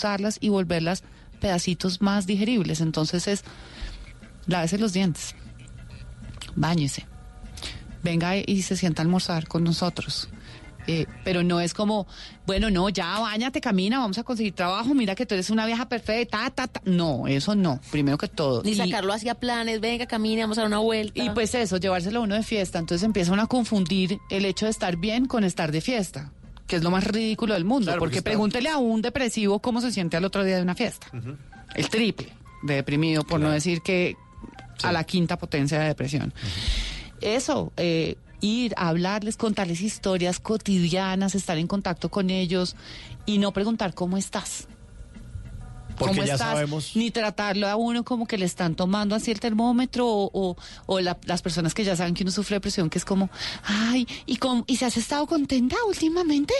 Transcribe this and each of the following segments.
Usarlas y volverlas pedacitos más digeribles. Entonces es, lávese los dientes, báñese, venga y se sienta a almorzar con nosotros. Eh, pero no es como, bueno, no, ya bañate, camina, vamos a conseguir trabajo, mira que tú eres una vieja perfecta, ta, ta, ta. No, eso no, primero que todo. Ni Y- sacarlo hacia planes, venga, camine, vamos a dar una vuelta. y pues eso, llevárselo a uno de fiesta. Entonces empiezan a confundir el hecho de estar bien con estar de fiesta, que es lo más ridículo del mundo. Claro, porque pregúntele a un depresivo cómo se siente al otro día de una fiesta. El triple de deprimido, por no decir que a la quinta potencia de depresión. Eso, eh, ir a hablarles, contarles historias cotidianas, estar en contacto con ellos y no preguntar cómo estás. Porque ¿Cómo ya estás? sabemos. Ni tratarlo a uno como que le están tomando así el termómetro o, o- o la- las personas que ya saben que uno sufre depresión, que es como, ay, ¿y, ¿y se has estado contenta últimamente?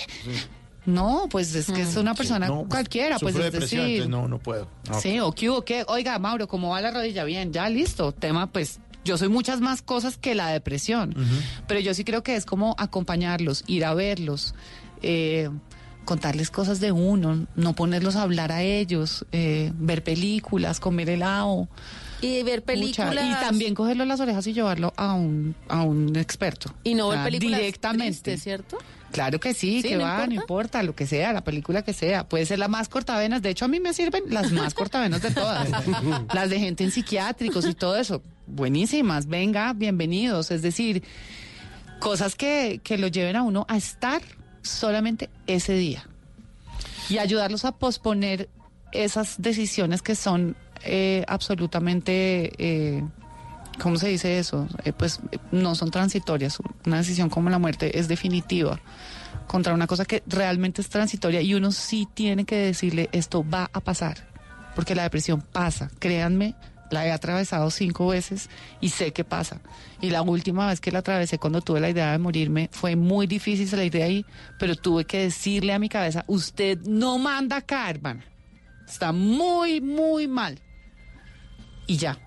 No, pues es que es una persona No, pues, cualquiera, pues es decir, no, no puedo. Sí, o qué hubo, qué. Oiga, Mauro, ¿cómo va la rodilla? Bien, ya listo. Tema, pues, yo soy muchas más cosas que la depresión. Pero yo sí creo que es como acompañarlos, ir a verlos, eh, contarles cosas de uno, no ponerlos a hablar a ellos, eh, ver películas, comer helado. y ver películas. Y también cogerlo las orejas y llevarlo a un, a un experto. Y no O ver películas Directamente. tristes, ¿cierto? Claro que sí, Sí, que ¿no va, no importa? importa, lo que sea, la película que sea. Puede ser la más cortavenas. De hecho, a mí me sirven las más cortavenas de todas. las de gente en psiquiátricos y todo eso. Buenísimas, venga, bienvenidos. Es decir, cosas que, que lo lleven a uno a estar solamente ese día. Y ayudarlos a posponer esas decisiones que son eh, absolutamente... eh, ¿Cómo se dice eso? Eh, pues no son transitorias. Una decisión como la muerte es definitiva contra una cosa que realmente es transitoria y uno sí tiene que decirle esto va a pasar, porque la depresión pasa, créanme, la he atravesado cinco veces y sé que pasa. Y la última vez que la atravesé cuando tuve la idea de morirme fue muy difícil salir de ahí, pero tuve que decirle a mi cabeza, usted no manda acá, hermana. Está muy, muy mal. Y ya.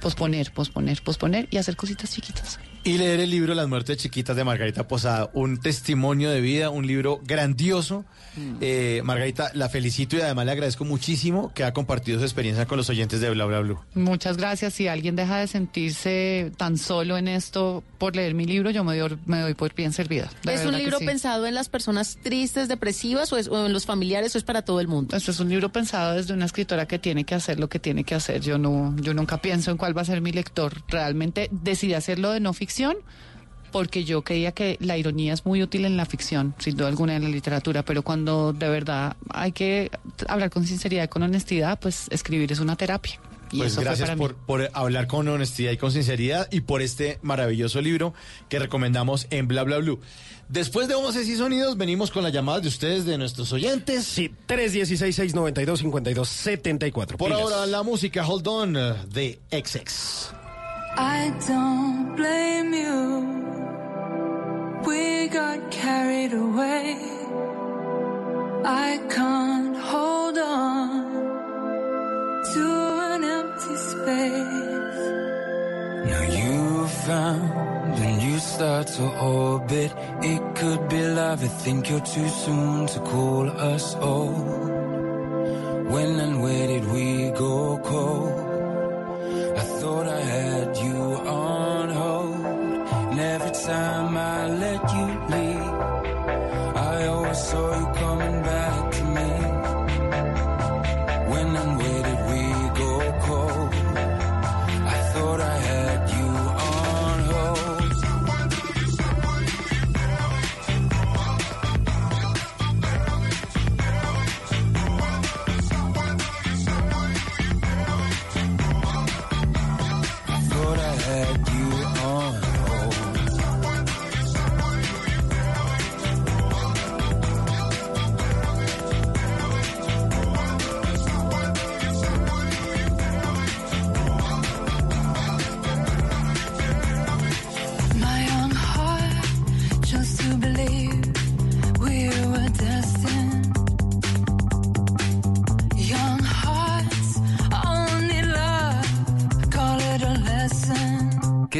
Posponer, posponer, posponer y hacer cositas chiquitas. Y leer el libro Las muertes chiquitas de Margarita Posada, un testimonio de vida, un libro grandioso. Mm. Eh, Margarita, la felicito y además le agradezco muchísimo que ha compartido su experiencia con los oyentes de Bla Bla Blue. Muchas gracias. Si alguien deja de sentirse tan solo en esto por leer mi libro, yo me doy, me doy por bien servida. ¿Es un libro sí. pensado en las personas tristes, depresivas o, es- o en los familiares o es para todo el mundo? Este es un libro pensado desde una escritora que tiene que hacer lo que tiene que hacer. Yo no, yo nunca pienso en cuál va a ser mi lector. Realmente decidí hacerlo de no ficción porque yo creía que la ironía es muy útil en la ficción, sin duda alguna en la literatura, pero cuando de verdad hay que hablar con sinceridad y con honestidad, pues escribir es una terapia. Y Pues eso fue gracias por, por hablar con honestidad y con sinceridad y por este maravilloso libro que recomendamos en Bla Bla Blue. Después de Voces y Sonidos, venimos con las llamadas de ustedes, de nuestros oyentes. Sí, 316-692-5274. Por Pilas. ahora, la música Hold On de XX. I don't blame you. We got carried away. I can't hold on to an empty space. Now you've found a new star to orbit. It could be love. I think you're too soon to call us old. When and where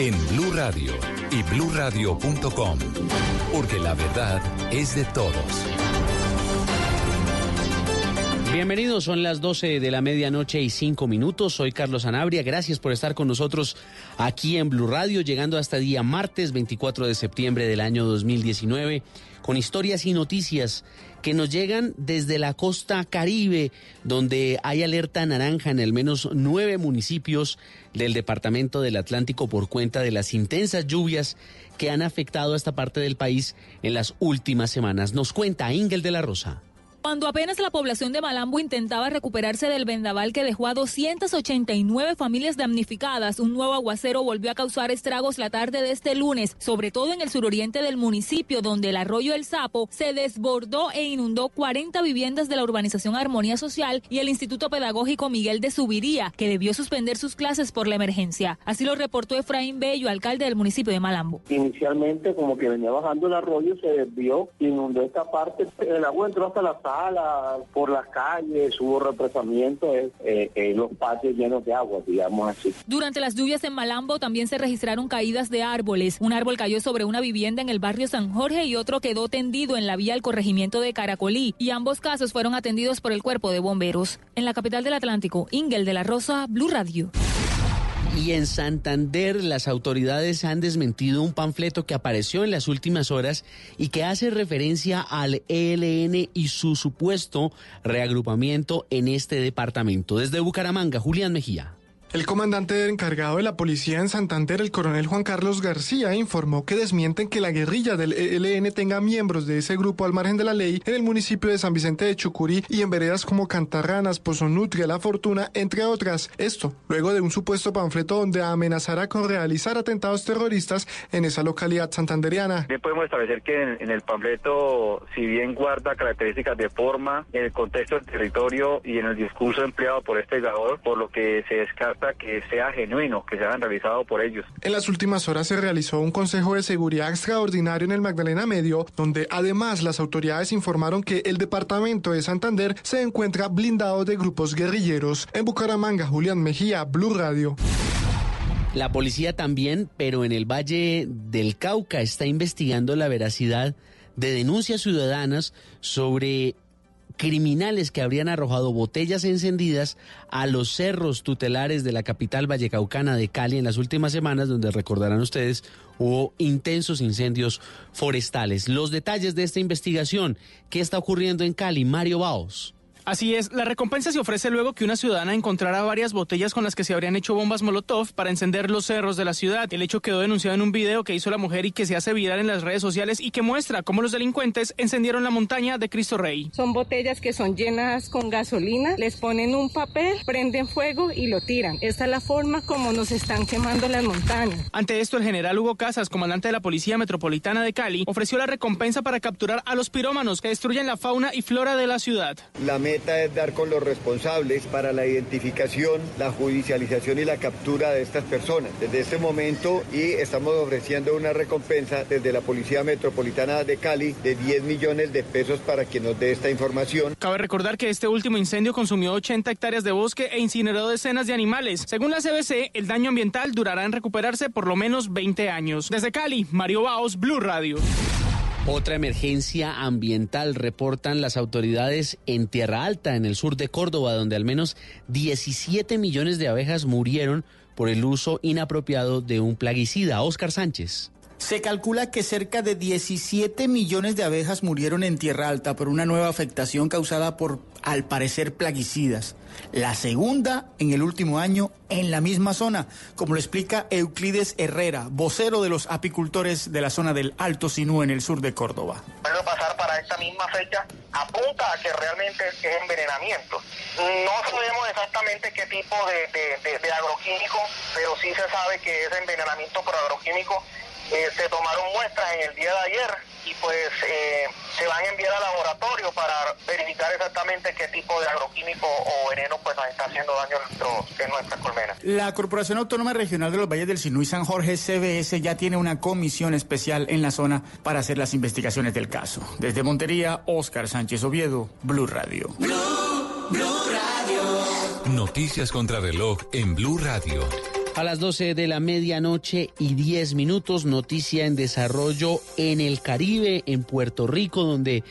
en Blue Radio y bluradio.com, porque la verdad es de todos. Bienvenidos, son las 12 de la medianoche y 5 minutos. Soy Carlos Anabria. Gracias por estar con nosotros aquí en Blue Radio, llegando hasta día martes 24 de septiembre del año 2019, con historias y noticias que nos llegan desde la costa caribe, donde hay alerta naranja en al menos nueve municipios del departamento del Atlántico por cuenta de las intensas lluvias que han afectado a esta parte del país en las últimas semanas. Nos cuenta Ingel de la Rosa. Cuando apenas la población de Malambo intentaba recuperarse del vendaval que dejó a 289 familias damnificadas, un nuevo aguacero volvió a causar estragos la tarde de este lunes, sobre todo en el suroriente del municipio, donde el arroyo El Sapo se desbordó e inundó 40 viviendas de la urbanización Armonía Social y el Instituto Pedagógico Miguel de Subiría, que debió suspender sus clases por la emergencia. Así lo reportó Efraín Bello, alcalde del municipio de Malambo. Inicialmente, como que venía bajando el arroyo, se desvió, inundó esta parte, el agua entró hasta la por las calles, hubo represamiento, eh, eh, los patios llenos de agua, digamos así. Durante las lluvias en Malambo también se registraron caídas de árboles. Un árbol cayó sobre una vivienda en el barrio San Jorge y otro quedó tendido en la vía al corregimiento de Caracolí. Y ambos casos fueron atendidos por el cuerpo de bomberos. En la capital del Atlántico, Ingel de la Rosa, Blue Radio. Y en Santander las autoridades han desmentido un panfleto que apareció en las últimas horas y que hace referencia al ELN y su supuesto reagrupamiento en este departamento. Desde Bucaramanga, Julián Mejía. El comandante encargado de la policía en Santander, el coronel Juan Carlos García, informó que desmienten que la guerrilla del ELN tenga miembros de ese grupo al margen de la ley en el municipio de San Vicente de Chucurí y en veredas como Cantarranas, Pozonutria, La Fortuna, entre otras. Esto, luego de un supuesto panfleto donde amenazará con realizar atentados terroristas en esa localidad santanderiana. Bien podemos establecer que en, el panfleto, si bien guarda características de forma, en el contexto del territorio y en el discurso empleado por este por lo que se que sea genuino, que se hayan realizado por ellos. En las últimas horas se realizó un Consejo de Seguridad extraordinario en el Magdalena Medio, donde además las autoridades informaron que el departamento de Santander se encuentra blindado de grupos guerrilleros. En Bucaramanga, Julián Mejía, Blue Radio. La policía también, pero en el Valle del Cauca, está investigando la veracidad de denuncias ciudadanas sobre criminales que habrían arrojado botellas encendidas a los cerros tutelares de la capital vallecaucana de Cali en las últimas semanas, donde recordarán ustedes hubo intensos incendios forestales. Los detalles de esta investigación, ¿qué está ocurriendo en Cali? Mario Baos. Así es, la recompensa se ofrece luego que una ciudadana encontrara varias botellas con las que se habrían hecho bombas Molotov para encender los cerros de la ciudad. El hecho quedó denunciado en un video que hizo la mujer y que se hace viral en las redes sociales y que muestra cómo los delincuentes encendieron la montaña de Cristo Rey. Son botellas que son llenas con gasolina, les ponen un papel, prenden fuego y lo tiran. Esta es la forma como nos están quemando las montañas. Ante esto, el general Hugo Casas, comandante de la Policía Metropolitana de Cali, ofreció la recompensa para capturar a los pirómanos que destruyen la fauna y flora de la ciudad. La es dar con los responsables para la identificación, la judicialización y la captura de estas personas. Desde este momento y estamos ofreciendo una recompensa desde la Policía Metropolitana de Cali de 10 millones de pesos para quien nos dé esta información. Cabe recordar que este último incendio consumió 80 hectáreas de bosque e incineró decenas de animales. Según la CBC, el daño ambiental durará en recuperarse por lo menos 20 años. Desde Cali, Mario Baos, Blue Radio. Otra emergencia ambiental reportan las autoridades en Tierra Alta, en el sur de Córdoba, donde al menos 17 millones de abejas murieron por el uso inapropiado de un plaguicida. Oscar Sánchez. Se calcula que cerca de 17 millones de abejas murieron en Tierra Alta por una nueva afectación causada por, al parecer, plaguicidas. La segunda en el último año en la misma zona, como lo explica Euclides Herrera, vocero de los apicultores de la zona del Alto Sinú en el sur de Córdoba. Puede pasar para esta misma fecha, apunta a que realmente es, envenenamiento. No sabemos exactamente qué tipo de- de agroquímico, pero sí se sabe que es envenenamiento por agroquímico. Eh, se tomaron muestras en el día de ayer y pues eh, se van a enviar al laboratorio para verificar exactamente qué tipo de agroquímico o veneno pues nos está haciendo daño en, nuestro- en nuestras colmenas. La Corporación Autónoma Regional de los Valles del Sinú y San Jorge, CBS, ya tiene una comisión especial en la zona para hacer las investigaciones del caso. Desde Montería, Oscar Sánchez Oviedo, Blue Radio. Noticias contra reloj en Blue Radio. A las 12 de la medianoche y 10 minutos, noticia en desarrollo en el Caribe, en Puerto Rico, donde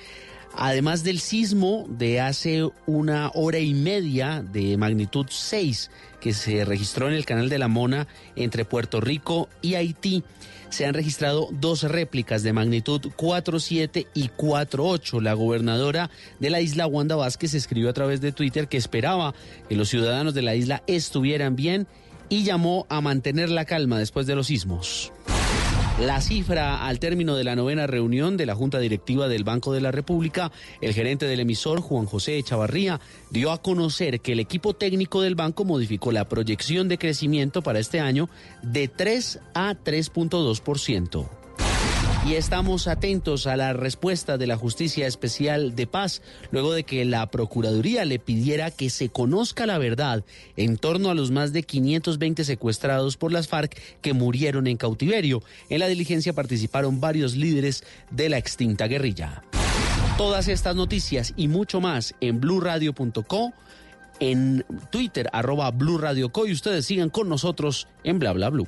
además del sismo de hace una hora y media de magnitud 6 que se registró en el canal de la Mona entre Puerto Rico y Haití, se han registrado dos réplicas de magnitud 4.7 y 4.8. La gobernadora de la isla, Wanda Vázquez, escribió a través de Twitter que esperaba que los ciudadanos de la isla estuvieran bien y llamó a mantener la calma después de los sismos. La cifra al término de la novena reunión de la Junta Directiva del Banco de la República, el gerente del emisor, Juan José Echavarría, dio a conocer que el equipo técnico del banco modificó la proyección de crecimiento para este año de 3 a 3.2%. Y estamos atentos a la respuesta de la Justicia Especial de Paz luego de que la Procuraduría le pidiera que se conozca la verdad en torno a los más de 520 secuestrados por las FARC que murieron en cautiverio. En la diligencia participaron varios líderes de la extinta guerrilla. Todas estas noticias y mucho más en blurradio.co, en Twitter arroba blurradioco y ustedes sigan con nosotros en bla bla blue.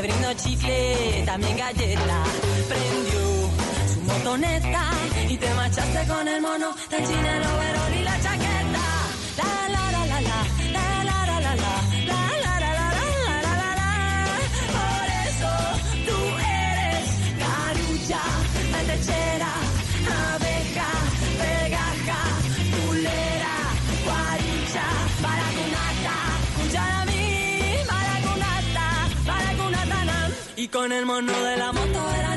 Te brindó chicle, también galleta, prendió su motoneta y te marchaste con el mono del chino, el Y con el mono de la moto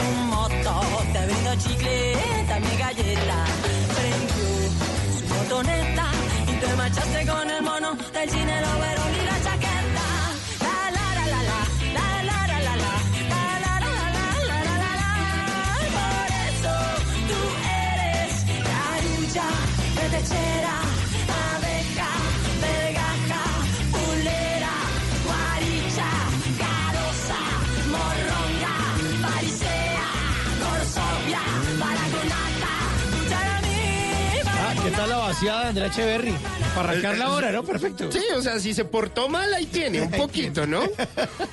su moto, te brindo chicle, también galleta, prendió su motoneta y te marchaste con el mono del cine, el overol vaciada de Andrea Echeverry? Para arrancarla ahora, ¿no? Perfecto. Sí, o sea, si se portó mal, ahí tiene, un poquito, ¿no?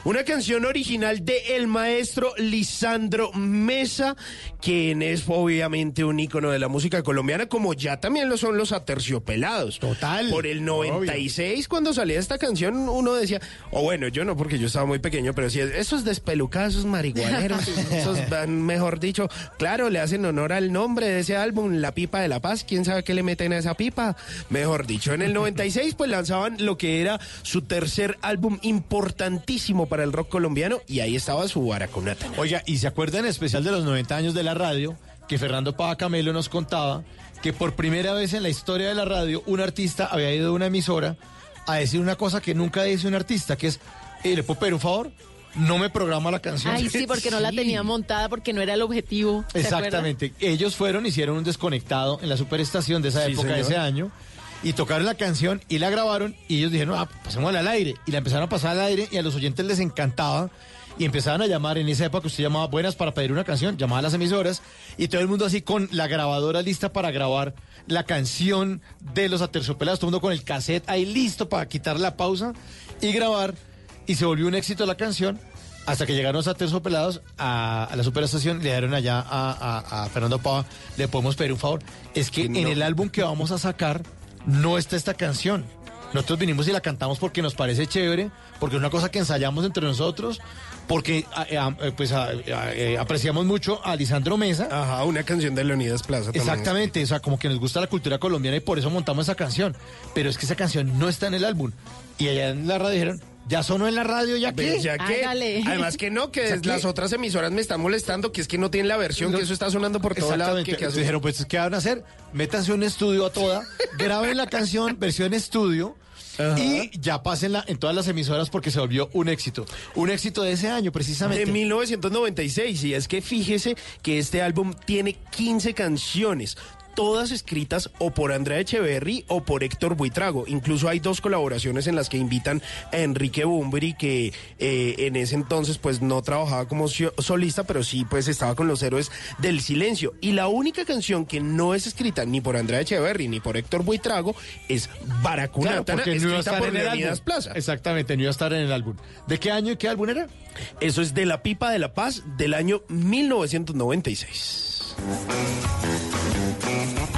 Una canción original de el maestro Lisandro Mesa, quien es obviamente un ícono de la música colombiana, como ya también lo son los aterciopelados. Total. Por el 96, cuando salía esta canción, uno decía, o bueno, yo no, porque yo estaba muy pequeño, pero sí, esos despelucados, esos marihuaneros, esos van, mejor dicho, claro, le hacen honor al nombre de ese álbum, La Pipa de la Paz, quién sabe qué le meten a esa pipa, mejor dicho. En el 96, pues lanzaban lo que era su tercer álbum importantísimo para el rock colombiano, y ahí estaba su Baracunata. Oiga, ¿y se acuerdan en especial de los 90 años de la radio? Que Fernando Pava Camelo nos contaba que por primera vez en la historia de la radio un artista había ido a una emisora a decir una cosa que nunca dice un artista, que es, ¿le puedo un favor? No me programa la canción. Ay, sí, porque no la tenía montada, porque no era el objetivo. Exactamente. Ellos fueron, hicieron un desconectado en la superestación de esa Sí, época, de ese año, y tocaron la canción y la grabaron y ellos dijeron, ah, pasémosla al aire. Y la empezaron a pasar al aire y a los oyentes les encantaba. Y empezaban a llamar, en esa época usted llamaba buenas para pedir una canción, llamaba a las emisoras y todo el mundo así con la grabadora lista para grabar la canción de los aterciopelados, todo el mundo con el cassette ahí listo para quitar la pausa y grabar y se volvió un éxito la canción hasta que llegaron los aterciopelados a, a la superestación, le dieron allá a, a- a Fernando Pava, le podemos pedir un favor, es que en el álbum que vamos a sacar no está esta canción. Nosotros vinimos y la cantamos porque nos parece chévere, porque es una cosa que ensayamos entre nosotros, porque eh, pues eh, apreciamos mucho a Lisandro Mesa. Ajá, una canción de Leonidas Plaza. también. Exactamente, o sea, como que nos gusta la cultura colombiana y por eso montamos esa canción. Pero es que esa canción no está en el álbum. Y allá en la radio dijeron, ya sonó en la radio, ya que. Ya que, además que no, que ¿Ya qué? las otras emisoras me están molestando, que es que no tienen la versión, que eso está sonando por todo lado. Exactamente. Que, dijeron, pues, ¿qué van a hacer? Métanse un estudio a toda, graben la canción, versión estudio, y ya pásenla en todas las emisoras porque se volvió un éxito. Un éxito de ese año, precisamente. De 1996, y es que fíjese que este álbum tiene 15 canciones. Todas escritas o por Andrea Echeverry o por Héctor Buitrago. Incluso hay dos colaboraciones en las que invitan a Enrique Bumbri, que eh, en ese entonces pues no trabajaba como solista, pero sí pues estaba con los héroes del silencio. Y la única canción que no es escrita ni por Andrea Echeverry ni por Héctor Buitrago es Baracunatana, Claro, porque no iba a escrita estar por en el álbum. Plaza. Exactamente, no iba a estar en el álbum. ¿De qué año y qué álbum era? Eso es de la Pipa de la Paz del año 1996.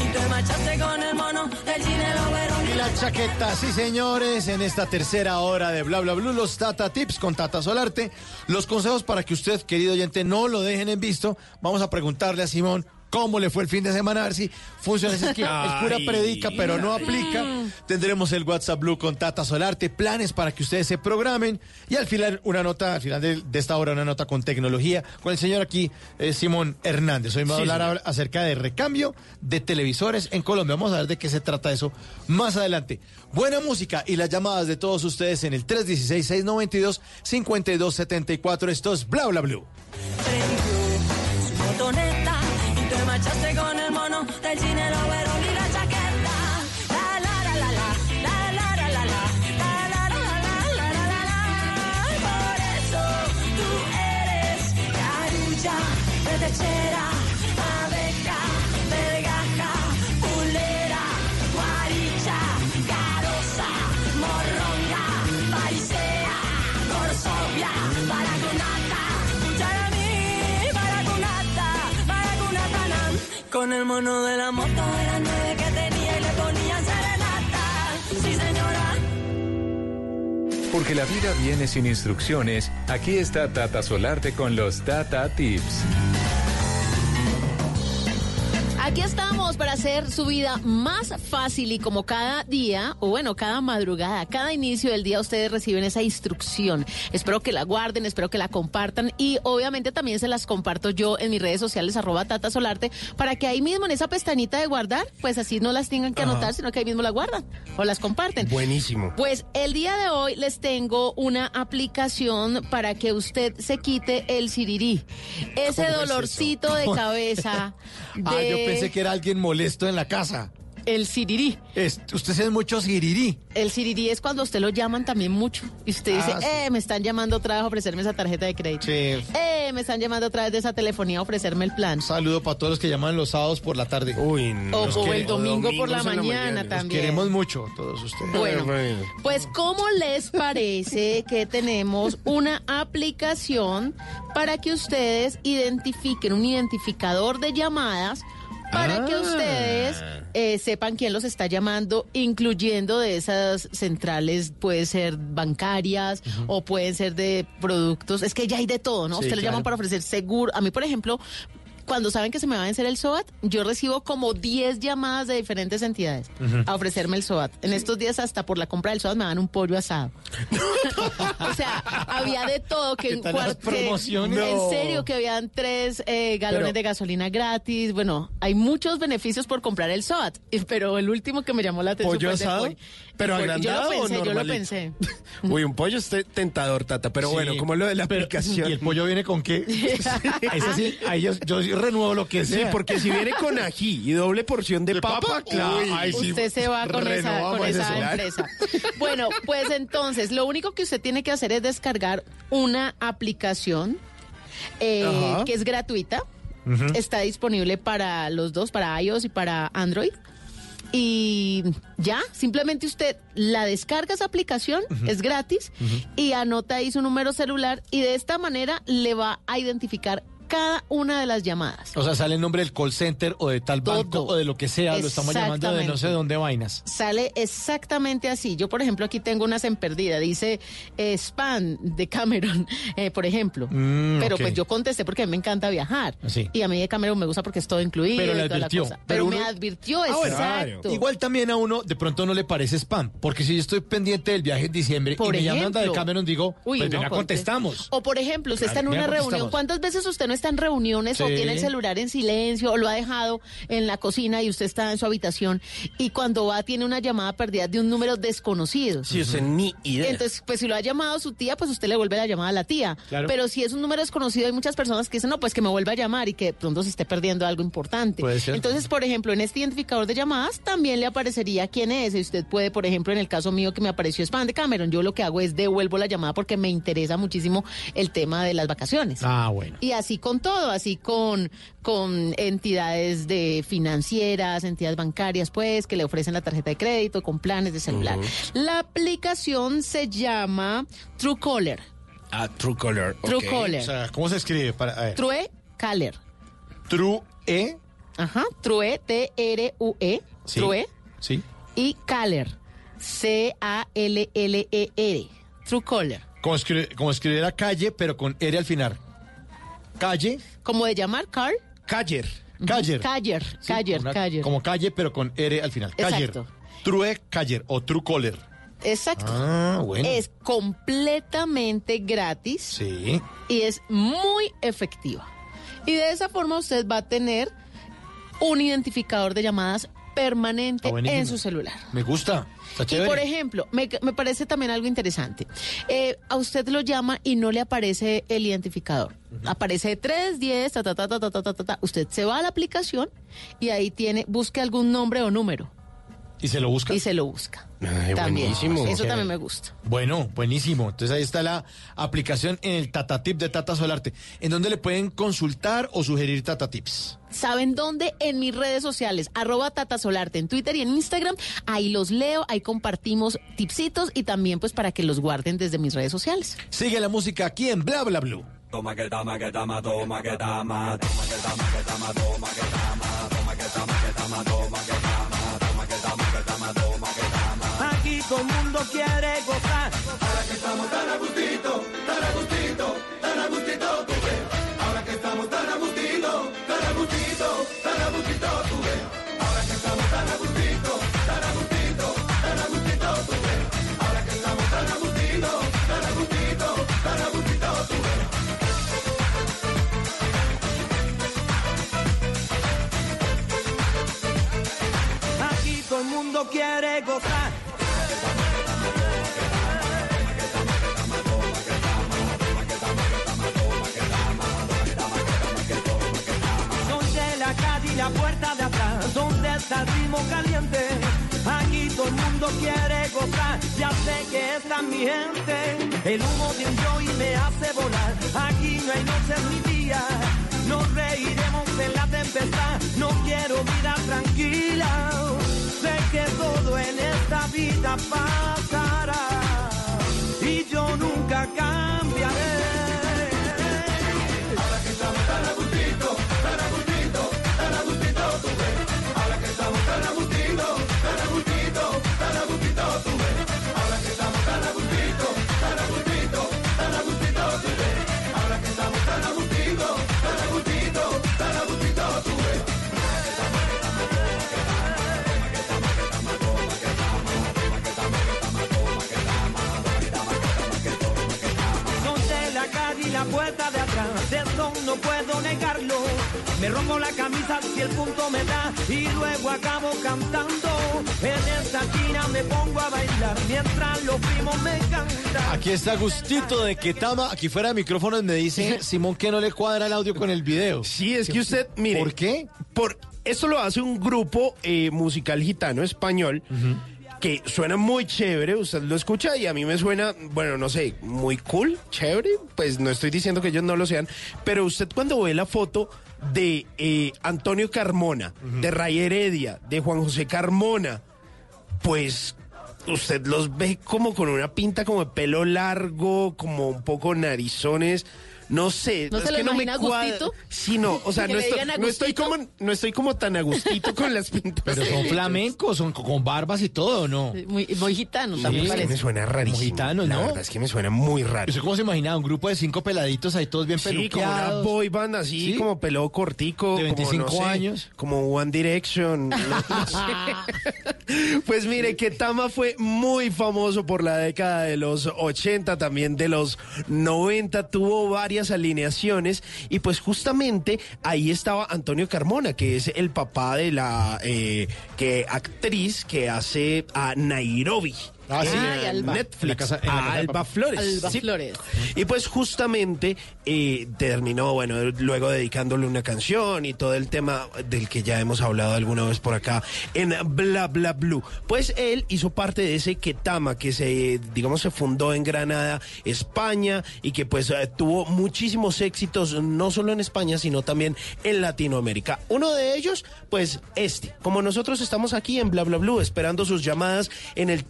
y te marchaste la chaqueta, sí señores, en esta tercera hora de Bla Bla Blue, los Tata Tips con Tata Solarte, los consejos para que usted, querido oyente, no lo dejen en visto. Vamos a preguntarle a Simón cómo le fue el fin de semana, a ver si funciona. Es, que es pura predica, pero no aplica. Tendremos el WhatsApp Blue con Tata Solarte, planes para que ustedes se programen y al final una nota, al final de, de esta hora una nota con tecnología con el señor aquí, eh, Simón Hernández. Hoy me va a hablar señor. acerca de recambio de televisores en Colombia. Vamos a ver de qué se trata eso más adelante. Buena música y las llamadas de todos ustedes en el 316-692-5274. Esto es Bla Bla Blue echaste con el mono del cine. Con el mono de la moto eran nueve que tenía y le ponían serenata. Sí, señora. Porque la vida viene sin instrucciones, aquí está Tata Solarte con los Tata Tips. Aquí estamos para hacer su vida más fácil y como cada día, o bueno, cada madrugada, cada inicio del día ustedes reciben esa instrucción. Espero que la guarden, espero que la compartan y obviamente también se las comparto yo en mis redes sociales arroba Tata Solarte para que ahí mismo en esa pestañita de guardar, pues así no las tengan que Ajá. anotar, sino que ahí mismo la guardan o las comparten. Buenísimo. Pues el día de hoy les tengo una aplicación para que usted se quite el sirirí. Ese ¿Cómo es dolorcito de cabeza. Ah, yo de- pensé que era alguien molesto en la casa. El sirirí. Es, usted se es mucho sirirí. El sirirí es cuando usted lo llaman también mucho. Y usted dice, Ah, sí. eh, me están llamando otra vez a ofrecerme esa tarjeta de crédito. Sí. Eh, me están llamando otra vez de esa telefonía a ofrecerme el plan. Saludo para todos los que llaman los sábados por la tarde. Uy, O, Los o quere- el domingo por la mañana, mañana. Los también. queremos mucho todos ustedes. Bueno, pues ¿cómo les parece que tenemos una aplicación para que ustedes identifiquen un identificador de llamadas para que Ah. ustedes eh, sepan quién los está llamando, incluyendo de esas centrales, puede ser bancarias o pueden ser de productos. Es que ya hay de todo, ¿no? Sí, Usted le llaman para ofrecer seguro. A mí, por ejemplo, cuando saben que se me va a vencer el SOAT, yo recibo como 10 llamadas de diferentes entidades a ofrecerme el SOAT. En estos días hasta por la compra del SOAT me dan un pollo asado. o sea, había de todo que ¿Qué en promociones? En No. serio, que habían tres eh, galones Pero- de gasolina gratis. Bueno, hay muchos beneficios por comprar el SOAT, pero el último que me llamó la atención ¿Pollo fue el de asado? pollo. ¿Pero El pollo. agrandado Yo lo o pensé, yo lo pensé. Uy, un pollo es te- tentador, Tata, pero Sí. bueno, como lo de la Pero, aplicación. ¿Y el pollo viene con qué? Es así, ahí yo, yo sí renuevo lo que Sí, sea. porque si viene con ají y doble porción de, ¿De papa, papa? Claro, uy, sí. Usted se va con esa, con esa empresa. Bueno, pues entonces, lo único que usted tiene que hacer es descargar una aplicación eh, que es gratuita. Está disponible para los dos, para iOS y para Android. Y ya, simplemente usted la descarga esa aplicación, es gratis, y anota ahí su número celular y de esta manera le va a identificar cada una de las llamadas. O sea, sale el nombre del call center o de tal banco o de lo que sea, lo estamos llamando de no sé dónde vainas. Sale exactamente así. Yo, por ejemplo, aquí tengo unas en perdida. Dice eh, Spam de Cameron, eh, por ejemplo. Mm, pero pues yo contesté porque a mí me encanta viajar. Y a mí de Cameron me gusta porque es todo incluido. Pero le advirtió. Pero, me advirtió, Ah, bueno. exacto. Igual también a uno de pronto no le parece spam, porque si yo estoy pendiente del viaje en diciembre Por y me llaman de. Cameron, digo, Uy, pues no, venga, contestamos. O por ejemplo, usted está en una reunión. ¿Cuántas veces usted no está en reuniones o tiene el celular en silencio o lo ha dejado en la cocina y usted está en su habitación y cuando va tiene una llamada perdida de un número desconocido? Sí, usted ni idea. Entonces, pues si lo ha llamado su tía, pues usted le vuelve la llamada a la tía. Claro. Pero si es un número desconocido, hay muchas personas que dicen, no, pues que me vuelva a llamar y que de pronto se esté perdiendo algo importante. Puede ser. Entonces, por ejemplo, en este identificador de llamadas también le aparecería quién es. Y usted puede, por ejemplo, en el caso mío que me apareció spam de Cameron, yo lo que hago es devuelvo la llamada porque me interesa muchísimo el tema de las vacaciones. Ah, bueno. Y así con todo, así con, con entidades de financieras, entidades bancarias, pues, que le ofrecen la tarjeta de crédito, con planes de celular. La aplicación se llama Truecaller. Ah, True Color. Truecaller. O sea, ¿cómo se escribe? Para, a ver. True Caller. True E. Ajá. True, T-R-U-E. Sí. True. Sí. Y Caller. C-A-L-L-E-R. Truecaller. Como, escribir, como escribir a calle, pero con R al final. Calle. Como de llamar, Carl. Caller. Caller. Caller. Sí, Caller. una- Caller. Como calle, pero con R al final. Caller. True Caller o True Caller. Exacto. Ah, bueno. Es completamente gratis. Sí. y es muy efectiva. Y de esa forma usted va a tener un identificador de llamadas permanente Ah, en su celular. Me gusta. Y por ejemplo, me, me, parece también algo interesante. Eh, a usted lo llama y no le aparece el identificador. Aparece 3, 10, ta, ta, ta, ta, ta, ta, ta, Usted se va a la aplicación y ahí tiene, busque algún nombre o número. ¿Y se lo busca? Y se lo busca. Ay, también. buenísimo. Eso también me gusta. Bueno, buenísimo. Entonces ahí está la aplicación en el Tata Tip de Tata Solarte, en donde le pueden consultar o sugerir Tata Tips. ¿Saben dónde? En mis redes sociales, arroba tatasolarte en Twitter y en Instagram. Ahí los leo, ahí compartimos tipsitos y también pues para que los guarden desde mis redes sociales. Sigue la música aquí en Bla Bla Blue. Toma que tama que tama, toma que tama, toma que tama que tama, toma que tama, toma que tama que tama, toma que tama, toma todo el mundo quiere gozar. Ahora que estamos tan a gustito, tan a gustito, tan a gustito, tú ves. Ahora que estamos tan a gustito, tan a gustito, tan a gustito, tú ves. Ahora que estamos tan a gustito, tan a gustito, tan a gustito, tú ves. Ahora que estamos tan a gustito, tan a gustito, tan a gustito, tú ves. todo el mundo quiere gozar. La calle y la puerta de atrás, donde está el ritmo caliente. Aquí todo el mundo quiere gozar, ya sé que está mi gente. El humo de un joy me hace volar, aquí no hay noches ni días. Nos reiremos en la tempestad, no quiero vida tranquila. Sé que todo en esta vida pasará y yo nunca la puerta de atrás, eso no puedo negarlo. Me rompo la camisa si el punto me da y luego acabo cantando. En esta esquina me pongo a bailar mientras los primos me cantan. Aquí está Gustito de Ketama. Aquí fuera de micrófonos me dice Simón que no le cuadra el audio con el video. Sí, es que usted, mire. ¿Por qué? Por, esto lo hace un grupo eh, musical gitano español. Que suena muy chévere, usted lo escucha y a mí me suena, bueno, no sé, muy cool, chévere, pues no estoy diciendo que ellos no lo sean, pero usted cuando ve la foto de eh, Antonio Carmona, de Ray Heredia, de Juan José Carmona, pues usted los ve como con una pinta como de pelo largo, como un poco narizones. No sé, ¿No es se lo que no me. Agustito? Sí, no, o sea, Que no estoy, no estoy como no estoy como tan agustito con las pintas. Pero son flamencos, son con barbas y todo, ¿no? Muy, muy gitano Sí, también es que me suena rarísimo. Como gitanos, La ¿no? verdad es que me suena muy raro. ¿Usted cómo se imaginaba? Un grupo de cinco peladitos ahí todos bien Sí, como una peluqueados. boy band así, ¿Sí? como pelo cortico. De como, 25 no sé, años. Como One Direction. no sé. pues mire, que Tama fue muy famoso por la década de los 80, también de los 90, tuvo varias alineaciones y pues justamente ahí estaba Antonio Carmona, que es el papá de la eh, que actriz que hace a Nairobi. Ah, sí. Ay, Alba. Netflix. Casa- a de Alba. Flores. Alba sí. Flores. Y pues justamente eh, terminó, bueno, luego dedicándole una canción y todo el tema del que ya hemos hablado alguna vez por acá en Bla Bla Blue. Pues él hizo parte de ese Ketama que se, digamos, se fundó en Granada, España, y que pues eh, tuvo muchísimos éxitos, no solo en España, sino también en Latinoamérica. Uno de ellos, pues este. Como nosotros estamos aquí en Bla Bla Blue esperando sus llamadas en el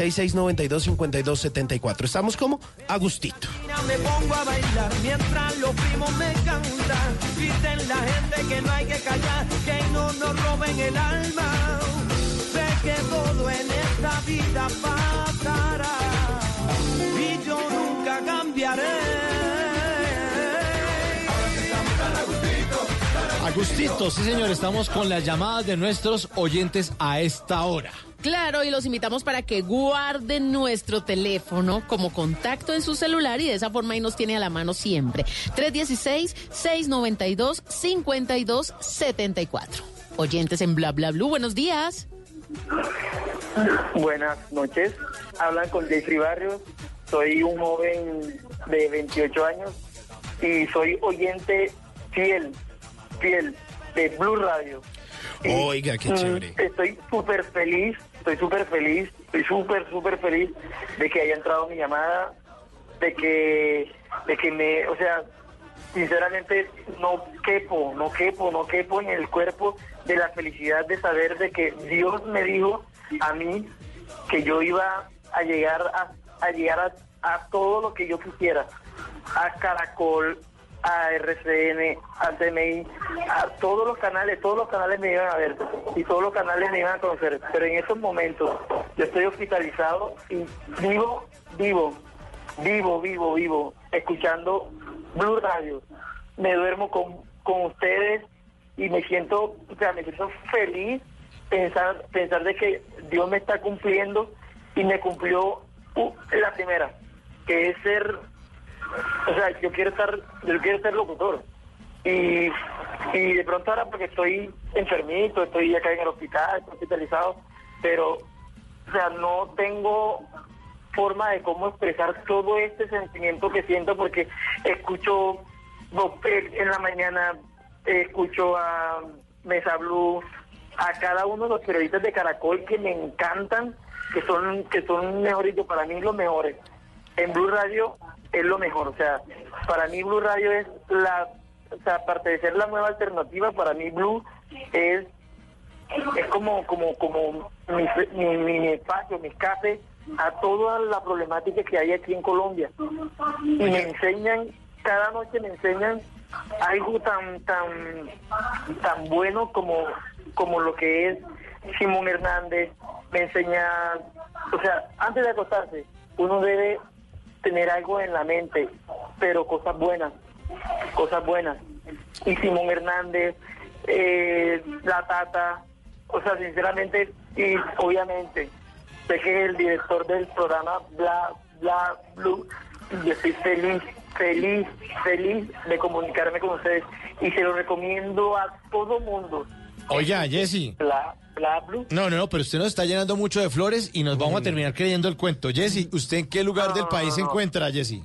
316-692-5274. Estamos como Agustito. Me pongo a bailar mientras los primos me cantan. Dicen la gente que no hay que callar, que no nos roben el alma. Sé que todo en esta vida pasará y yo nunca cambiaré. Agustito, sí señor, estamos con las llamadas de nuestros oyentes a esta hora. Claro, y los invitamos para que guarden nuestro teléfono como contacto en su celular y de esa forma ahí nos tiene a la mano siempre. 316-692-5274. Oyentes en Bla Bla Blue, buenos días. Buenas noches. Hablan con Jeffrey Barrios. Soy un joven de 28 años y soy oyente fiel, fiel de Blue Radio. Oiga, qué Mm, chévere. Estoy súper feliz, estoy súper feliz, estoy súper, súper feliz de que haya entrado mi llamada, de que, de que me, o sea, sinceramente no quepo, no quepo, no quepo en el cuerpo de la felicidad de saber de que Dios me dijo a mí que yo iba a llegar a, a llegar a, a todo lo que yo quisiera, a Caracol, a RCN, a TMI, a todos los canales, todos los canales me iban a ver y todos los canales me iban a conocer. Pero en estos momentos yo estoy hospitalizado y vivo, vivo, vivo, vivo, vivo, escuchando Blue Radio. Me duermo con, con ustedes y me siento, o sea, me siento feliz pensar, pensar de que Dios me está cumpliendo y me cumplió la primera, que es ser o sea, yo quiero estar, yo quiero ser locutor. Y, y de pronto ahora porque estoy enfermito, estoy acá en el hospital, estoy hospitalizado, pero, o sea, no tengo forma de cómo expresar todo este sentimiento que siento porque escucho Gospel en la mañana, escucho a Mesa Blue, a cada uno de los periodistas de Caracol que me encantan, que son, que son mejor para mí los mejores. En Blue Radio es lo mejor, o sea, para mí Blue Radio es la, o sea, aparte de ser la nueva alternativa, para mí Blue es es como como como mi, mi, mi- espacio, mi escape a toda la problemática que hay aquí en Colombia. Y me enseñan, cada noche me enseñan algo tan tan tan bueno como como lo que es Simón Hernández, me enseña, o sea, antes de acostarse, uno debe tener algo en la mente, pero cosas buenas, cosas buenas. Y Simón Hernández, eh, La Tata, o sea, sinceramente y obviamente, sé que el director del programa Bla Bla Blue, estoy feliz, feliz, feliz de comunicarme con ustedes y se lo recomiendo a todo mundo. Oiga, Jesse. Bla Bla Blue. No, no, no, pero usted nos está llenando mucho de flores y nos vamos a terminar creyendo el cuento. Jesse, ¿usted en qué lugar del país se encuentra, Jesse?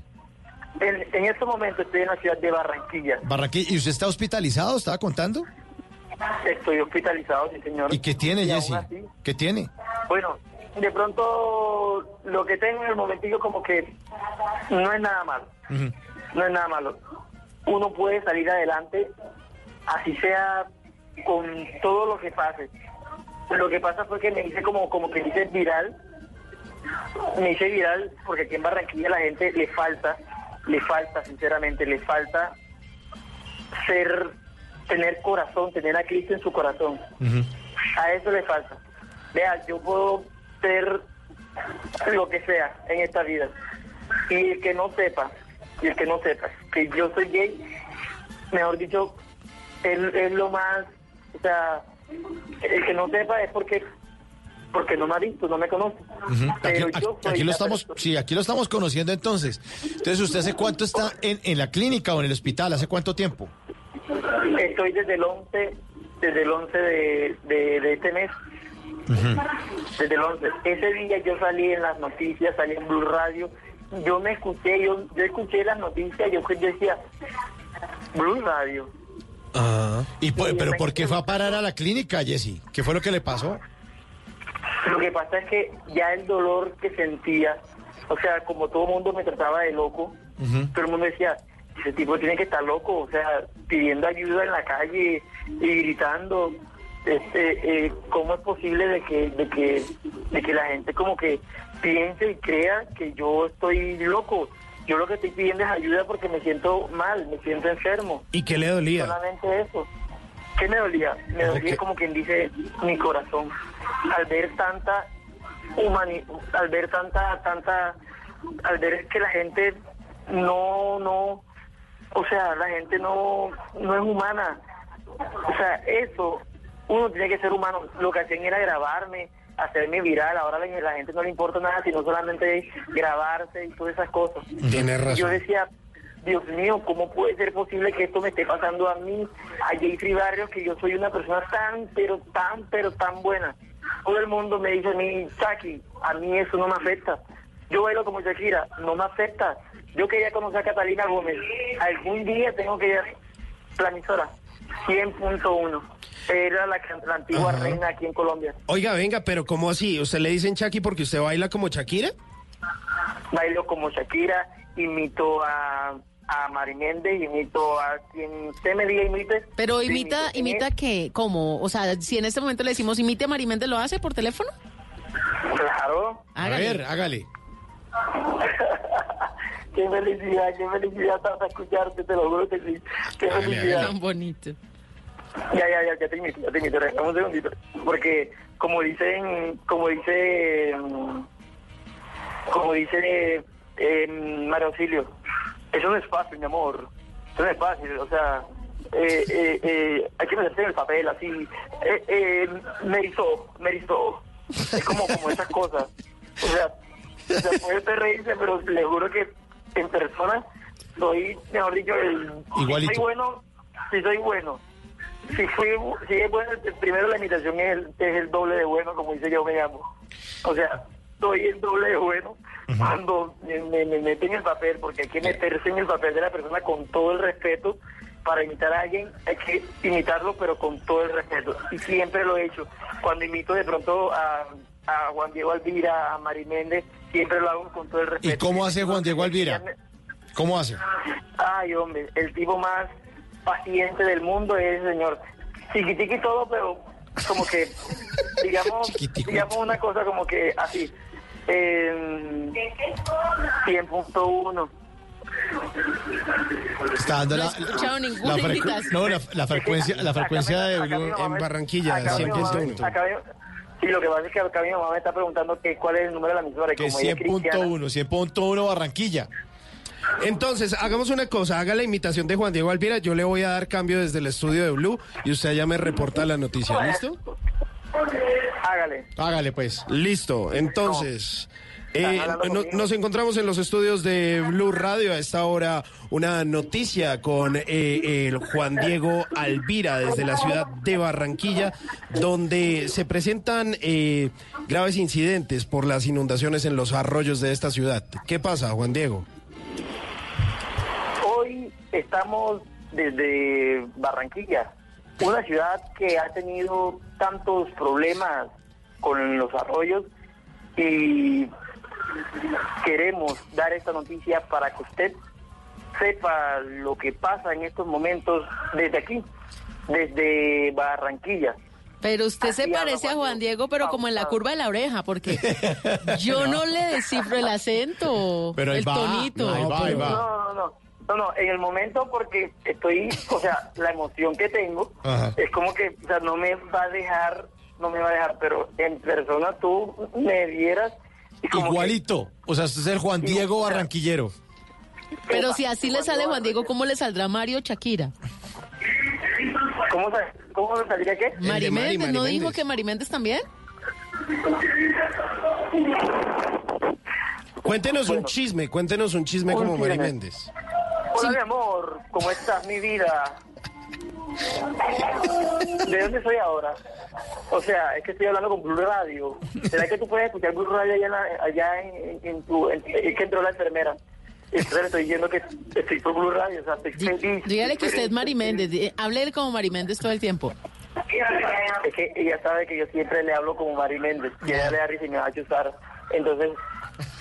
En, en este momento estoy en la ciudad de Barranquilla. Barranquilla. ¿Y usted está hospitalizado? ¿Estaba contando? Estoy hospitalizado, sí, señor. ¿Y qué tiene, Jesse? ¿Qué tiene? Bueno, de pronto lo que tengo en el momentillo como que no es nada malo, no es nada malo. Uno puede salir adelante, así sea con todo lo que pase. Lo que pasa fue que me hice como, como que dice viral, me hice viral porque aquí en Barranquilla la gente le falta, le falta, sinceramente, le falta ser, tener corazón, tener a Cristo en su corazón. A eso le falta. Vea, yo puedo ser lo que sea en esta vida. Y el que no sepa, y el que no sepa que yo soy gay, mejor dicho, es, es lo más, o sea, el que no sepa es porque porque no me ha visto, no me conoce. Aquí, Pero aquí- yo soy aquí lo estamos, sí, aquí lo estamos conociendo entonces. Entonces, ¿usted hace cuánto está en, en la clínica o en el hospital? ¿Hace cuánto tiempo? Estoy desde el 11, desde el 11 de, de, de este mes, desde el 11. Ese día yo salí en las noticias, salí en Blue Radio, yo me escuché, yo, yo escuché las noticias, yo, yo decía, Blue Radio. ¿Y por- pero por qué fue a parar a la clínica, Jesse? ¿Qué fue lo que le pasó? Lo que pasa es que ya el dolor que sentía, o sea, como todo el mundo me trataba de loco, todo el mundo decía, ese tipo tiene que estar loco, o sea, pidiendo ayuda en la calle y gritando, este, eh, ¿cómo es posible de que, de que, de que la gente como que piense y crea que yo estoy loco? Yo lo que estoy pidiendo es ayuda porque me siento mal, me siento enfermo. ¿Y qué le dolía? Solamente eso. ¿Qué me dolía? Me dolía como quien dice mi corazón. Al ver tanta humani al ver tanta, tanta, al ver que la gente no, no, o sea, la gente no, no es humana. O sea, eso, uno tiene que ser humano. Lo que hacían era grabarme, hacerme viral. Ahora la, la gente no le importa nada, sino solamente grabarse y todas esas cosas. Tienes razón. Yo decía, Dios mío, ¿cómo puede ser posible que esto me esté pasando a mí, a Jayfree Barrios, que yo soy una persona tan, pero tan, pero tan buena? Todo el mundo me dice a mí, Saki, a mí eso no me afecta. Yo bailo como Shakira, no me afecta. Yo quería conocer a Catalina Gómez. Algún día tengo que ir a la emisora 100.1. Era la, la antigua Ajá. reina aquí en Colombia. Oiga, venga, pero ¿cómo así? ¿Usted le dicen Chucky porque usted baila como Shakira? bailo como Shakira, imito a, a Mari Méndez, imito a quien usted me diga imite. Pero Sí, imita, imito. imita que, ¿cómo? O sea, si en este momento le decimos imite a Marimente, ¿lo hace por teléfono? Claro. A ver, hágale. Qué felicidad, qué felicidad escucharte, te lo juro que sí. Qué felicidad. Tan bonito. Ya, ya, ya, ya te imito, ya te déjame un segundito. Porque como dicen, como dice, como dice eh, María Auxilio, eso no es fácil, mi amor. Eso no es fácil, o sea, eh, eh, eh, hay que meterse en el papel, así. Eh, eh, me erizó, me erizó. Es como, como esas cosas. O sea, o sea, puede reírse, pero le juro que en persona soy, mejor dicho, el... Igualito. Si soy bueno, si soy bueno, si, fui, si es bueno, primero la imitación es el, es el doble de bueno, como dice yo me llamo. O sea, soy el doble de bueno cuando me, me, me meten en el papel, porque hay que meterse en el papel de la persona con todo el respeto. Para imitar a alguien hay que imitarlo, pero con todo el respeto. Y siempre lo he hecho. Cuando imito de pronto a, a Juan Diego Alvira, a Mari Méndez, siempre lo hago con todo el respeto. ¿Y cómo hace Juan Diego Alvira? ¿Cómo hace? Ay, hombre, el tipo más paciente del mundo es el señor. Chiquitiqui y todo, pero como que, digamos, digamos una cosa como que así. Eh, 100.1. Está dando No la, he escuchado ninguna la frecu- no, la, la frecuencia, la frecuencia de Blue en Barranquilla, acá mi mamá- 100.1. acá mi- Sí, lo que pasa es que acá mi mamá me está preguntando que cuál es el número de la emisora. y Que como ella es cristiana, 100.1, 100.1 Barranquilla. Entonces, hagamos una cosa, haga la imitación de Juan Diego Alvira, yo le voy a dar cambio desde el estudio de Blue y usted ya me reporta la noticia, ¿listo? Hágale. Hágale pues. Listo, entonces... eh, no- nos encontramos en los estudios de Blue Radio a esta hora una noticia con eh, el Juan Diego Alvira desde la ciudad de Barranquilla donde se presentan eh, graves incidentes por las inundaciones en los arroyos de esta ciudad. ¿Qué pasa, Juan Diego? Estamos desde Barranquilla, una ciudad que ha tenido tantos problemas con los arroyos y queremos dar esta noticia para que usted sepa lo que pasa en estos momentos desde aquí, desde Barranquilla. Pero usted se parece a Juan Diego, pero como en la curva de la oreja, porque yo no le descifro el acento, Pero el va, tonito. ahí va, ahí va. No, no, no, no, no, en el momento porque estoy, o sea, la emoción que tengo Ajá. es como que, o sea, no me va a dejar, no me va a dejar, pero en persona tú me vieras que- Igualito. O sea, usted es el Juan Diego Barranquillero. Pero si así le sale Juan Diego, ¿cómo le saldrá Mario Shakira? ¿cómo, ¿cómo me saldría qué? Mari de Mari, Méndez, Mari ¿no dijo que Mari Méndez también? Cuéntenos un chisme, cuéntenos un chisme Un como Mari. Méndez. Hola, mi amor, ¿cómo estás, mi vida? ¿De dónde soy ahora? O sea, es que estoy hablando con Blue Radio. ¿Será que tú puedes escuchar Blue Radio allá en, la- allá en, en tu... en- es que entró la enfermera. Entonces le estoy diciendo que estoy por Blue Radio, o sea, estoy feliz. Dígale que usted es Mari Méndez, háblele como Mari Méndez todo el tiempo. Es que ella sabe que yo siempre le hablo como Mari Méndez. Y ella le da risa y me va a chuzar. Entonces,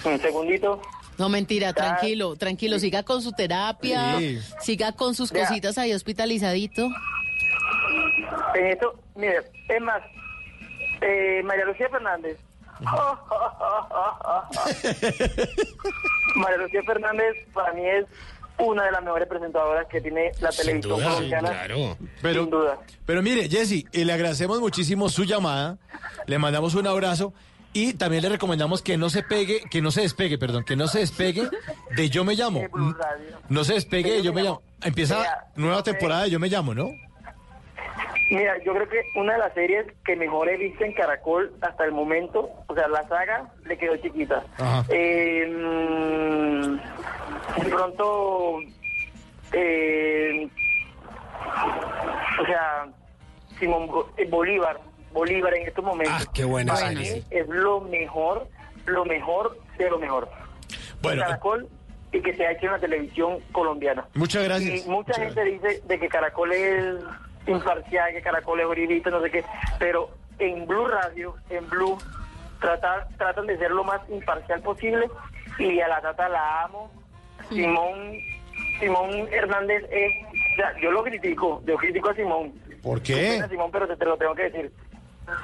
un segundito. No, mentira, tranquilo, tranquilo, siga con su terapia, Sí. siga con sus cositas ahí hospitalizadito. En esto, mire, es más, eh, María Lucía Fernández. María Lucía Fernández para mí es una de las mejores presentadoras que tiene la televisión duda, sí, colombiana. claro. Pero, Sin duda. pero mire, Jesse, y le agradecemos muchísimo su llamada, le mandamos un abrazo y también le recomendamos que no se pegue, que no se despegue, perdón, que no se despegue de Yo Me Llamo. No se despegue de Yo Me Llamo. Empieza nueva temporada de Yo Me Llamo, ¿no? Mira, yo creo que una de las series que mejor he visto en Caracol hasta el momento, o sea, la saga le quedó chiquita. Eh, de pronto, eh, o sea, Simón eh, Bolívar, Bolívar en estos momentos. Ah, qué buena para mí Es lo mejor, lo mejor de lo mejor. Bueno, Caracol y que se ha hecho en la televisión colombiana. Muchas gracias. Y mucha Muchas gente dice de que Caracol es imparcial, que Caracol es uribista, no sé qué, pero en Blue Radio, en Blue, tratar, tratan de ser lo más imparcial posible y a la Tata la amo. Simón Simón Hernández es, o sea, yo lo critico, yo critico a Simón. ¿Por Qué Simón, pero te, te lo tengo que decir.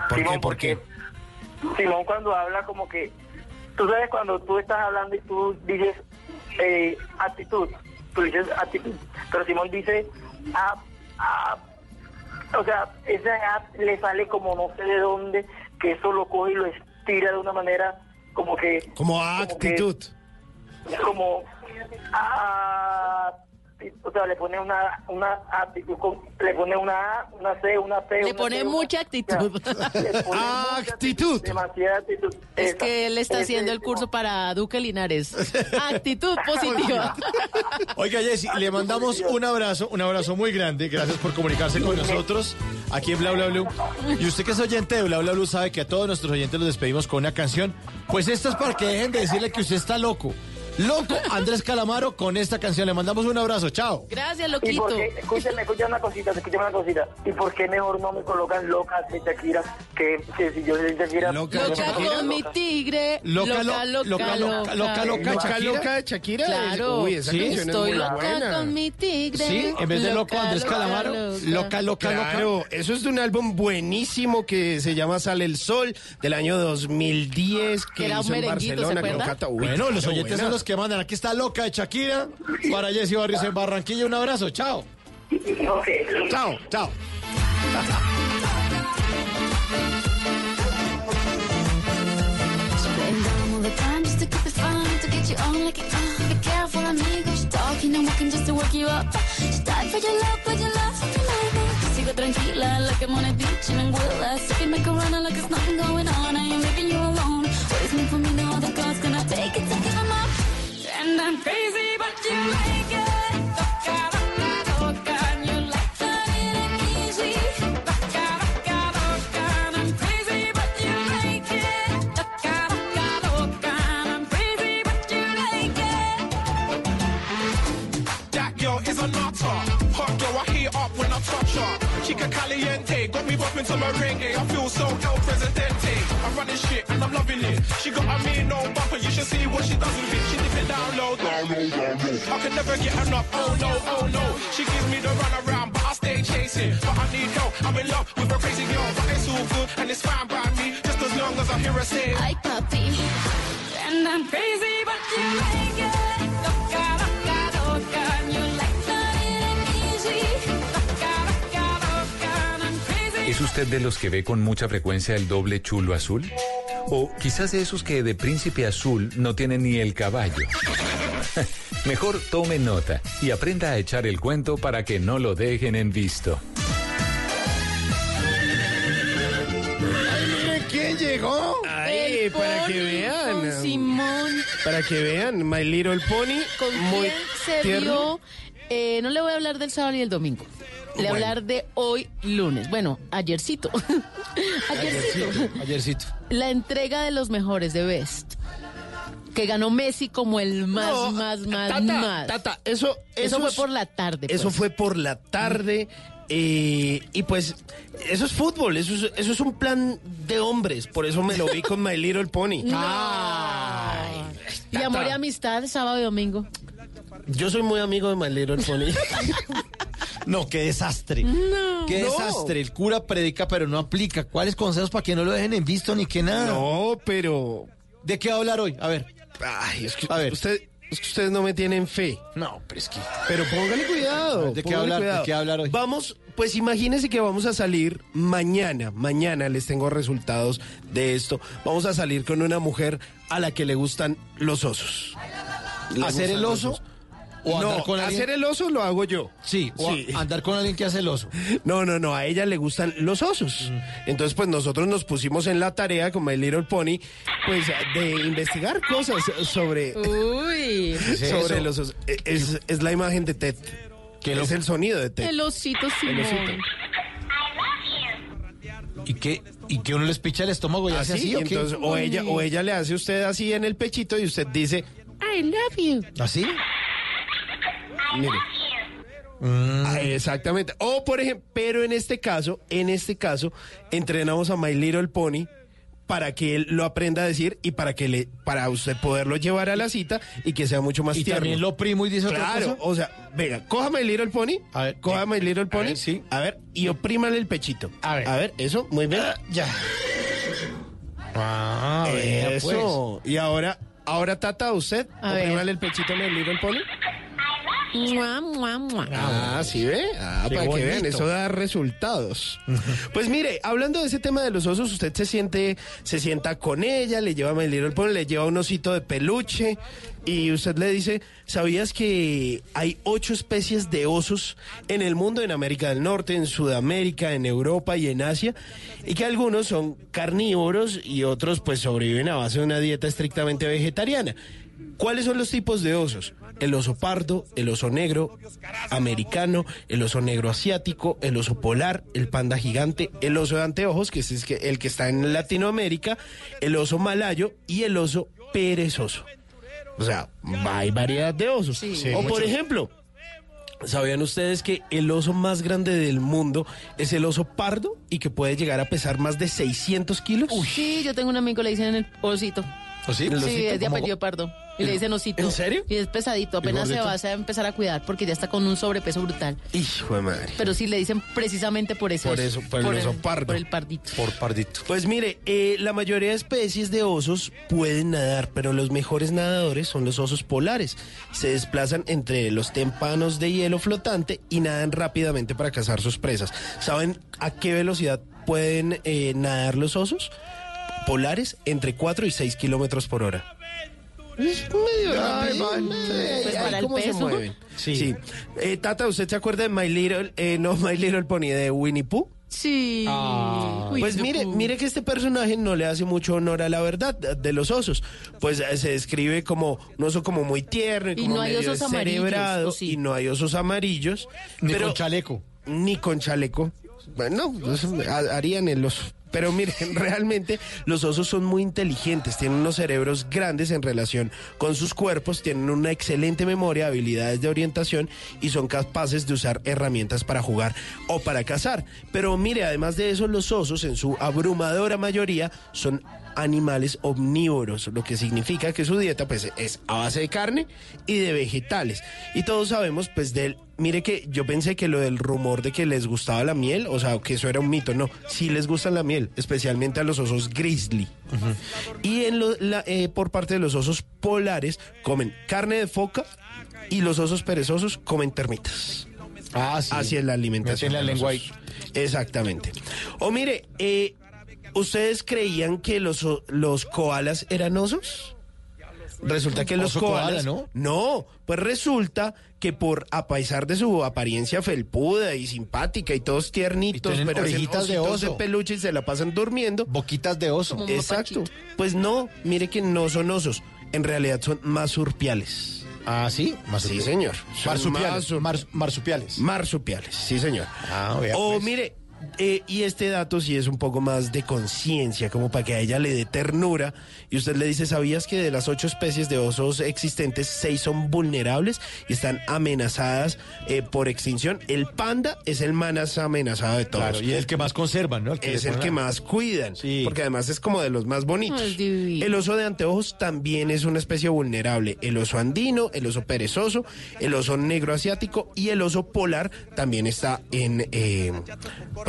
¿Por Simón, qué? ¿Por qué? Simón cuando habla como que, tú sabes cuando tú estás hablando y tú dices eh, actitud, tú dices actitud, pero Simón dice ah, ah, o sea, esa app le sale como no sé de dónde, que eso lo coge y lo estira de una manera como que... Como que- actitud. como ah, o sea, le pone una, una actitud, con- le pone una A, una C, una P. Le una pone una- mucha actitud. le pone mucha Actitud. Demasiada actitud. Es Esa- que él está haciendo el curso para Duque Linares. Actitud positiva. Oiga, Jessy, le mandamos un abrazo, un abrazo muy grande. Gracias por comunicarse con nosotros aquí en Bla Bla Blue. Y usted que es oyente de Bla Bla Blue sabe que a todos nuestros oyentes los despedimos con una canción. Pues esta es para que dejen de decirle que usted está loco. Loco, Andrés Calamaro, con esta canción. Le mandamos un abrazo. Chao. Gracias, ¿Y loquito. por qué? Escúchame, escúchame una cosita, escúchame una cosita. ¿Y por qué mejor no me colocan locas de Shakira? Que, que si yo soy Shakira... Loca Loca con mi tigre. Loca, Loca, lo- loca, loca, loca. loca, loca, loca, Loca, Shakira. loca de Shakira. Claro. Uy, esa Sí, canción Estoy es muy loca buena. con mi tigre. Sí, en vez de loco, Loca, Andrés loca, Calamaro. Loca, loca, Claro, loca. eso es de un álbum buenísimo que se llama Sale el Sol del año 2010 que Era hizo en merenguito, ¿se Barcelona. Bueno, los oyentes son los que mandan. Aquí está Loca de Shakira. Para Jessy Barrios en Barranquilla. Un abrazo. Chao. Chao, chao. And tranquila, like I'm on a beach in Anguilla. If you make a run like there's nothing going on, I ain't leaving you alone. What is meant for me, no other God's gonna take it and you like that it ain't easy. Toca, toca, toca, and I'm crazy, but you like it. Toca, toca, toca, got me bopping to merengue. Eh? I feel so El Presidente. I'm running shit and I'm loving it. She got a mean no bumper, you should see what she does with it. She dip it down low, down low. I can never get enough, oh no, oh no. She gives me the run around, but I stay chasing. But I need help, I'm in love with a crazy girl. But it's all good and it's fine by me, just as long as I hear her say. Ay, papi. And I'm crazy, but you like it. Toca, toca, ¿Es usted de los que ve con mucha frecuencia el doble chulo azul? O quizás de esos que de príncipe azul no tienen ni el caballo. Mejor tome nota y aprenda a echar el cuento para que no lo dejen en visto. ¿Quién llegó? Ay, El para que Pony vean. Con Simón. Para que vean, My Little Pony. ¿Con muy quién se tierno. vio? Eh, no le voy a hablar del sábado y el domingo. Le Bueno. hablar de hoy lunes. Bueno, ayercito. ayercito. Ayercito. La entrega de los mejores de Best. Que ganó Messi como el más, No, más, más, Tata, más. Tata, eso, Eso fue es- por la tarde. Eso pues. fue por la tarde. eh, y pues, eso es fútbol, eso es, eso es un plan de hombres. Por eso me lo vi con My Little Pony. Ay, Y amor y amistad, sábado y domingo. Yo soy muy amigo de My Little Pony. No, qué desastre. No. Qué No. desastre. El cura predica, pero no aplica. ¿Cuáles consejos para que no lo dejen en visto ni que nada? no, pero. ¿De qué va a hablar hoy? A ver. Ay, es que, A ver. Usted, es que ustedes no me tienen fe. No, pero es que. Pero póngale cuidado. ¿De qué hablar? ¿De qué hablar hoy? Vamos, pues imagínense que vamos a salir mañana. Mañana les tengo resultados de esto. Vamos a salir con una mujer a la que le gustan los osos. Le ¿Hacer el los oso? ¿O andar no, con alguien? hacer el oso lo hago yo. Sí, o Sí. andar con alguien que hace el oso. No, no, no, a ella le gustan los osos. Entonces, pues nosotros nos pusimos en la tarea con My Little Pony, pues de investigar cosas sobre, Uy. sobre eso? los osos. E- Es, es la imagen de Ted. Que es el sonido de Ted. El osito Simón. osito. ¿Y que, y que uno les picha el estómago y hace Así, así, ¿o qué? entonces, o ella, o ella le hace a usted así en el pechito y usted dice, I love you. ¿Así? Mire. Ah, exactamente. O por ejemplo, pero en este caso, en este caso, entrenamos a My Little Pony para que él lo aprenda a decir y para que le, para usted poderlo llevar a la cita y que sea mucho más Y tierno. también lo primo y dice otra Claro, cosa. o sea, venga, coja My Little Pony, A ver, coja eh, My Little a Pony, ver, sí. a ver, y oprímale el pechito. A ver. a ver, eso, muy bien. Ya. Ah, eso. Y ahora, ahora Tata, usted, oprímale el pechito a My Little Pony. Mua, mua, mua. Ah, ¿sí ve? Ah, Qué para que vean, eso da resultados. Pues mire, hablando de ese tema de los osos, usted se siente, se sienta con ella, le lleva a My Little Pony, le lleva un osito de peluche y usted le dice, ¿sabías que hay ocho especies de osos en el mundo, en América del Norte, en Sudamérica, en Europa y en Asia? Y que algunos son carnívoros y otros pues sobreviven a base de una dieta estrictamente vegetariana. ¿Cuáles son los tipos de osos? El oso pardo, el oso negro americano, el oso negro asiático, el oso polar, el panda gigante, el oso de anteojos, que es el que está en Latinoamérica, el oso malayo y el oso perezoso. O sea, hay variedad de osos. Sí, o por ejemplo, ¿sabían ustedes que el oso más grande del mundo es el oso pardo y que puede llegar a pesar más de 600 kilos? Sí, yo tengo un amigo, le dicen el osito. ¿O sí? Sí, ¿El osito? es de apellido Pardo. Y le dicen osito. ¿En serio? Y es pesadito, apenas se va a empezar a cuidar porque ya está con un sobrepeso brutal. Hijo de madre. Pero sí le dicen precisamente por eso. Por eso, por el oso pardo. Por el pardito. Por pardito. Pues mire, eh, la mayoría de especies de osos pueden nadar, pero los mejores nadadores son los osos polares. Se desplazan entre los témpanos de hielo flotante y nadan rápidamente para cazar sus presas. ¿Saben a qué velocidad pueden eh, nadar los osos polares? Entre 4 y 6 kilómetros por hora. Es medio Ay, man. Pues para el ¿Cómo se peso. mueven? Sí. Sí. Eh, Tata, ¿usted se acuerda de My Little, eh, no My Little Pony, de Winnie Pooh? Sí. Ah. Pues mire, mire que este personaje no le hace mucho honor a la verdad de los osos. Pues eh, se describe como un oso como muy tierno y, Y como no hay medio osos amarillos, y no hay osos amarillos. Ni pero- con chaleco. Ni con chaleco. Bueno, pues, ha- harían el oso. Pero miren, realmente los osos son muy inteligentes, tienen unos cerebros grandes en relación con sus cuerpos, tienen una excelente memoria, habilidades de orientación y son capaces de usar herramientas para jugar o para cazar. Pero mire, además de eso, los osos en su abrumadora mayoría son animales omnívoros, lo que significa que su dieta pues es a base de carne y de vegetales. Y todos sabemos pues del mire que yo pensé que lo del rumor de que les gustaba la miel, o sea, que eso era un mito, no, sí les gusta la miel, especialmente a los osos grizzly. Y en lo- la- eh, por parte de los osos polares comen carne de foca y los osos perezosos comen termitas. Ah, sí. Así es la alimentación. La lengua. Exactamente. O mire, eh, ¿ustedes creían que los, los koalas eran osos? Resulta que los koala, koalas... ¿no? No, pues resulta que por a pesar de su apariencia felpuda y simpática y todos tiernitos, Y pero orejitas de oso. peluche y se la pasan durmiendo. Boquitas de oso. Exacto. Pues no, mire que no son osos, en realidad son masurpiales. Ah, sí. Sí, señor. Marsupiales. marsupiales. Marsupiales, sí, señor. Ah, o pues. mire, eh, y este dato sí es un poco más de conciencia, como para que a ella le dé ternura. Y usted le dice, ¿sabías que de las ocho especies de osos existentes, seis son vulnerables y están amenazadas eh, por extinción? El panda es el más amenazado de todos. Claro, y el que más conservan, ¿no? es el que más cuidan, Sí. porque además es como de los más bonitos. Ay. El oso de anteojos también es una especie vulnerable. El oso andino, el oso perezoso, el oso negro asiático y el oso polar también está en, eh,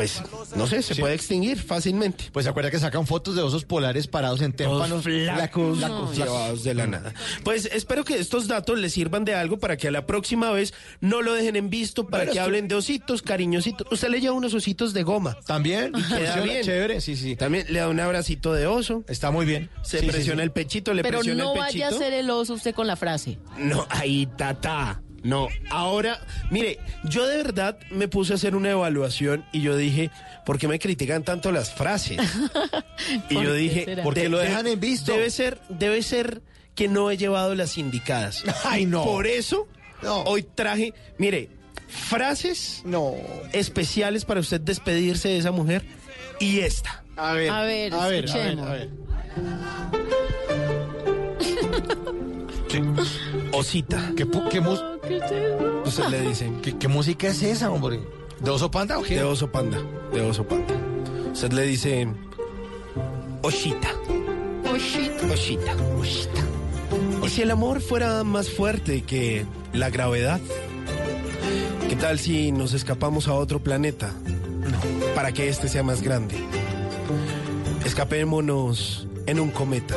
pues, no sé, se Sí. puede extinguir fácilmente. Pues se acuerda que sacan fotos de osos polares parados en témpanos. Flacos, flacos, flacos. llevados de la nada. Pues espero que estos datos les sirvan de algo para que a la próxima vez no lo dejen en visto, para que hablen de ositos, cariñositos. Usted le lleva unos ositos de goma. También. Y queda bien. Chévere, sí, sí. También le da un abracito de oso. Está muy bien. Se Sí, presiona sí. el pechito, le Pero presiona no el vaya pechito. a ser el oso usted con la frase. No, ahí, tata. No, ahora, mire, yo de verdad me puse a hacer una evaluación y yo dije, ¿por qué me critican tanto las frases? y ¿Por yo qué dije, será? Porque lo dejan en visto. Debe ser, debe ser que no he llevado las indicadas. Ay, no. Por eso, No. hoy traje, mire, frases No. especiales para usted despedirse de esa mujer y esta. A ver. A ver, a ver, a ver, escuchemos. a ver. Osita. ¿Qué, Usted le dice. qué- qué música es esa, hombre? ¿De oso panda o qué? De oso panda, de oso panda. Usted le dice Oshita, Oshito. Oshita, Oshita. ¿Y si el amor fuera más fuerte que la gravedad? ¿Qué tal si nos escapamos a otro planeta? Para que este sea más grande. Escapémonos en un cometa.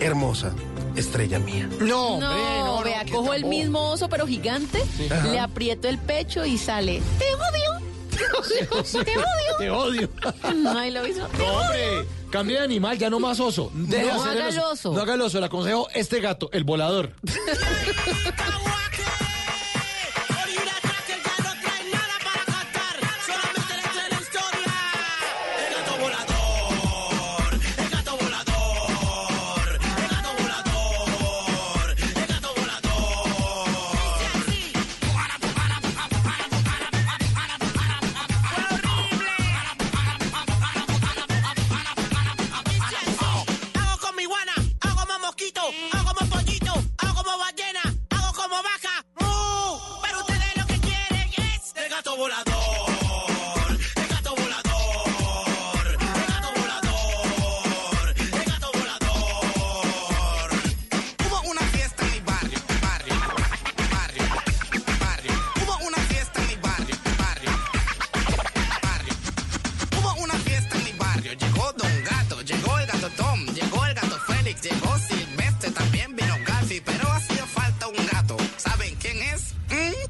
Hermosa, estrella mía. No, No, vea, cojo el mismo oso pero gigante, le aprieto el pecho y sale. ¡Te odio! ¡Te odio! Te odio. Ay, lo hizo. ¡Te No, odio! hombre, cambie de animal, ya no más oso. Deje de No haga el oso. No haga el oso, le aconsejo este gato, el volador.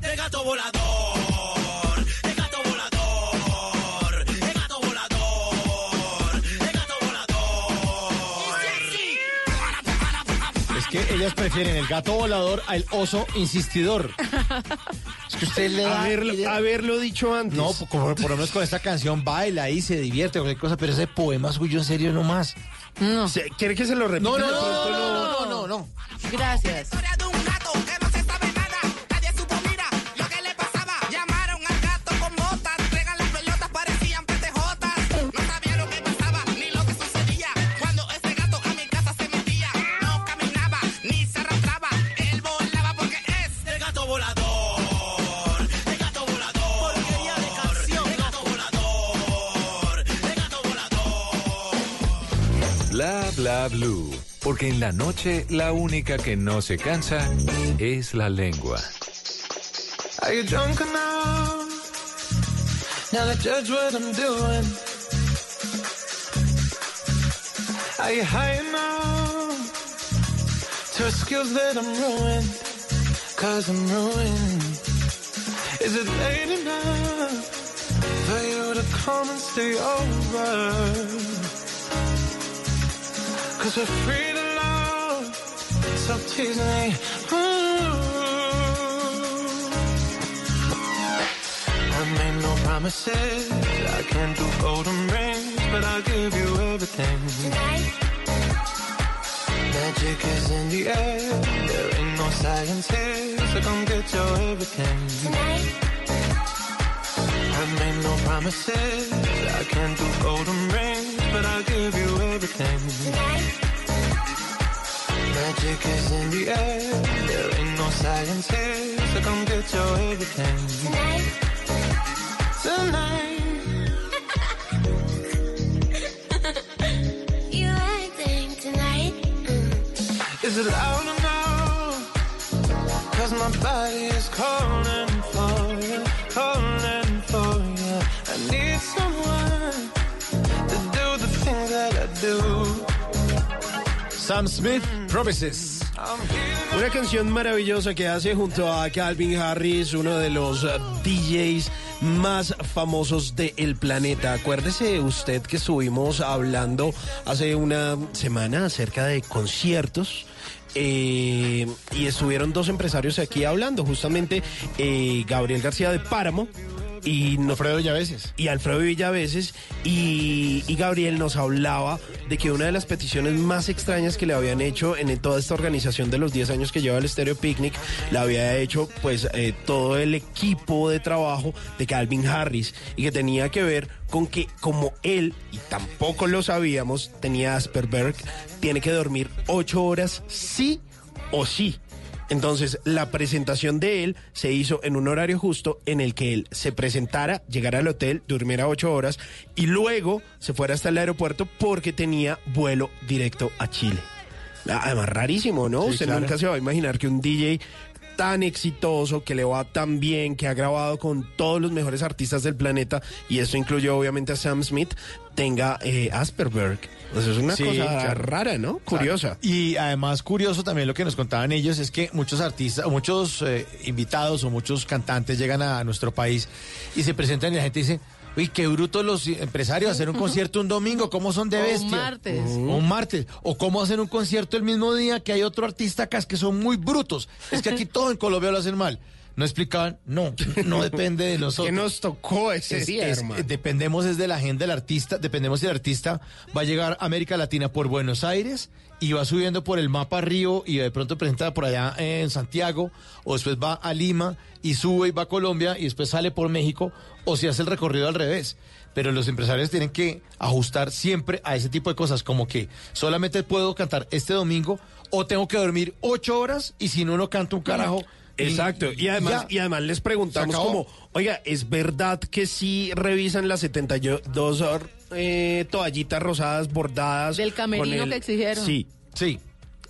El gato volador, el gato volador, el gato volador, el gato volador. Es que ellas prefieren el gato volador al oso insistidor. Es que usted le da... Haberlo, dicho antes. No, por, por lo menos con esta canción baila y se divierte, cualquier cosa, pero ese poema suyo en serio no más. No. ¿Quiere que se lo repita? No, no, De no, pronto no, no, no, no, no. Gracias. Blue. Porque en la noche la única que no se cansa es la lengua. Are you drunk enough? Now to judge what I'm doing. Are you high enough to skills that I'm ruined? Cause I'm ruined. Is it late enough for you to come and stay over? Cause we're free to love. So tease me. Ooh. I made no promises. I can't do golden rings, but I'll give you everything. Magic is in the air. There ain't no science here, so come get your everything. I made no promises. I can't do golden rings, but I'll give you everything. Magic is in the air. There ain't no science here, so come get your everything. Tonight. Tonight. Tonight? Is it loud enough? Cause my body is calling for you, calling Sam Smith, Promises. Una canción maravillosa que hace junto a Calvin Harris, uno de los eh, DJs más famosos del planeta. Acuérdese usted que estuvimos hablando hace una semana acerca de conciertos. eh, y estuvieron dos empresarios aquí hablando, justamente eh, Gabriel García de Páramo y Alfredo Villaveses. y Alfredo Villaveses y, y Gabriel nos hablaba de que una de las peticiones más extrañas que le habían hecho en toda esta organización de los 10 años que lleva el Stereo Picnic la había hecho pues eh, todo el equipo de trabajo de Calvin Harris y que tenía que ver con que como él y tampoco lo sabíamos tenía Asperberg tiene que dormir ocho horas sí o sí entonces, la presentación de él se hizo en un horario justo en el que él se presentara, llegara al hotel, durmiera ocho horas y luego se fuera hasta el aeropuerto porque tenía vuelo directo a Chile. Además, rarísimo, ¿no? Sí, Usted claro. nunca se va a imaginar que un DJ tan exitoso, que le va tan bien, que ha grabado con todos los mejores artistas del planeta, y esto incluye obviamente a Sam Smith, tenga eh, Asperberg. O sea, es una Sí, cosa claro. rara, ¿no? Curiosa. Y además curioso también lo que nos contaban ellos es que muchos artistas, o muchos eh, invitados o muchos cantantes llegan a nuestro país y se presentan y la gente dice, uy, qué bruto los empresarios hacer un concierto un domingo, ¿cómo son de O un bestia? martes. O un martes. O cómo hacen un concierto el mismo día que hay otro artista acá, es que son muy brutos. Es que aquí todo en Colombia lo hacen mal. No explicaban, no, no depende de nosotros. ¿Qué nos tocó ese Es- día, es- hermano? dependemos es de la agenda del artista, dependemos si el artista va a llegar a América Latina por Buenos Aires y va subiendo por el mapa Río y de pronto presenta por allá en Santiago o después va a Lima y sube y va a Colombia y después sale por México o si hace el recorrido al revés. Pero los empresarios tienen que ajustar siempre a ese tipo de cosas, como que solamente puedo cantar este domingo o tengo que dormir ocho horas y si no, no canto un carajo. Exacto, y además, ya. y además les preguntamos como, oiga, ¿es verdad que sí revisan las 72 hor- eh, toallitas rosadas bordadas? Del camerino con el- que exigieron. Sí, Sí.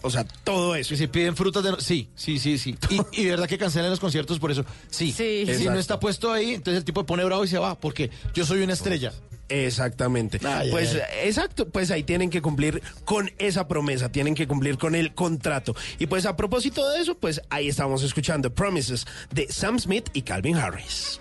O sea, todo eso. Si se piden frutas de... no- Sí, sí, sí, sí. Y, y de verdad que cancelan los conciertos por eso. Sí. Sí. Si no está puesto ahí, entonces el tipo pone bravo y se va, porque yo soy una estrella. Exactamente. Ay, pues ay, exacto, pues ahí tienen que cumplir con esa promesa, tienen que cumplir con el contrato. Y pues a propósito de eso, pues ahí estamos escuchando Promises de Sam Smith y Calvin Harris.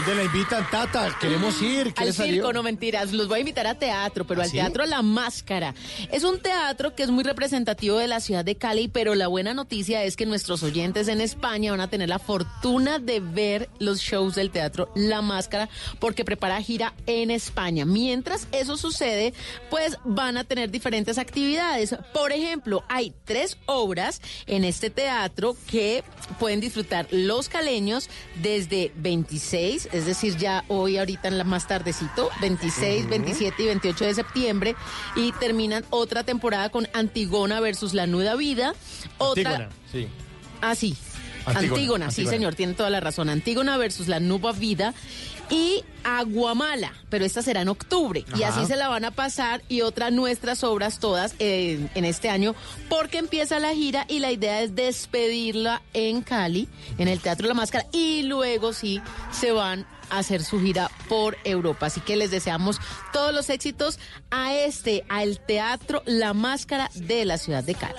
Dónde la invitan, Tata? Queremos ir. ¿Qué Al circo, no mentiras. Los voy a invitar a teatro, pero ¿Ah, al sí? teatro La Máscara. Es un teatro que es muy representativo de la ciudad de Cali, pero la buena noticia es que nuestros oyentes en España van a tener la fortuna de ver los shows del teatro La Máscara porque prepara gira en España. Mientras eso sucede, pues van a tener diferentes actividades. Por ejemplo, hay tres obras en este teatro que pueden disfrutar los caleños desde 26, es decir, ya hoy ahorita en la más tardecito, 26, 27 y 28 de septiembre y terminan otra temporada con Antigona versus la Nuda Vida, otra Antígona, sí. Ah, sí. Antígona, Antígona, sí, Antígona. señor, tiene toda la razón. Antígona versus la Nuba Vida y Aguamala, pero esta será en octubre. Y así se la van a pasar y otras nuestras obras todas en este año, porque empieza la gira y la idea es despedirla en Cali, en el Teatro La Máscara, y luego sí se van a hacer su gira por Europa. Así que les deseamos todos los éxitos a este, al Teatro La Máscara de la ciudad de Cali.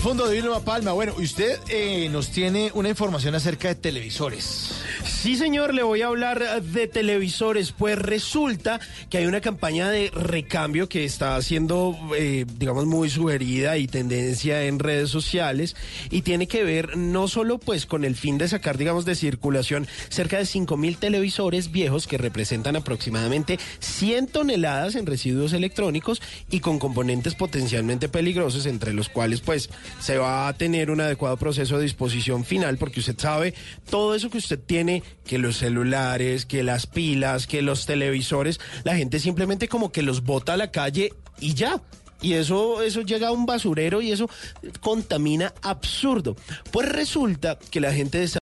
Profundo de Vilma Palma. Bueno, usted eh, nos tiene una información acerca de televisores. Sí, señor, le voy a hablar de televisores. Pues resulta que hay una campaña de recambio que está siendo, eh, digamos, muy sugerida y tendencia en redes sociales y tiene que ver no solo pues con el fin de sacar, digamos, de circulación cerca de 5 mil televisores viejos que representan aproximadamente 100 toneladas en residuos electrónicos y con componentes potencialmente peligrosos, entre los cuales pues se va a tener un adecuado proceso de disposición final, porque usted sabe todo eso que usted tiene, que los celulares, que las pilas, que los televisores, la gente simplemente como que los bota a la calle y ya. Y eso, eso llega a un basurero y eso contamina absurdo. Pues resulta que la gente de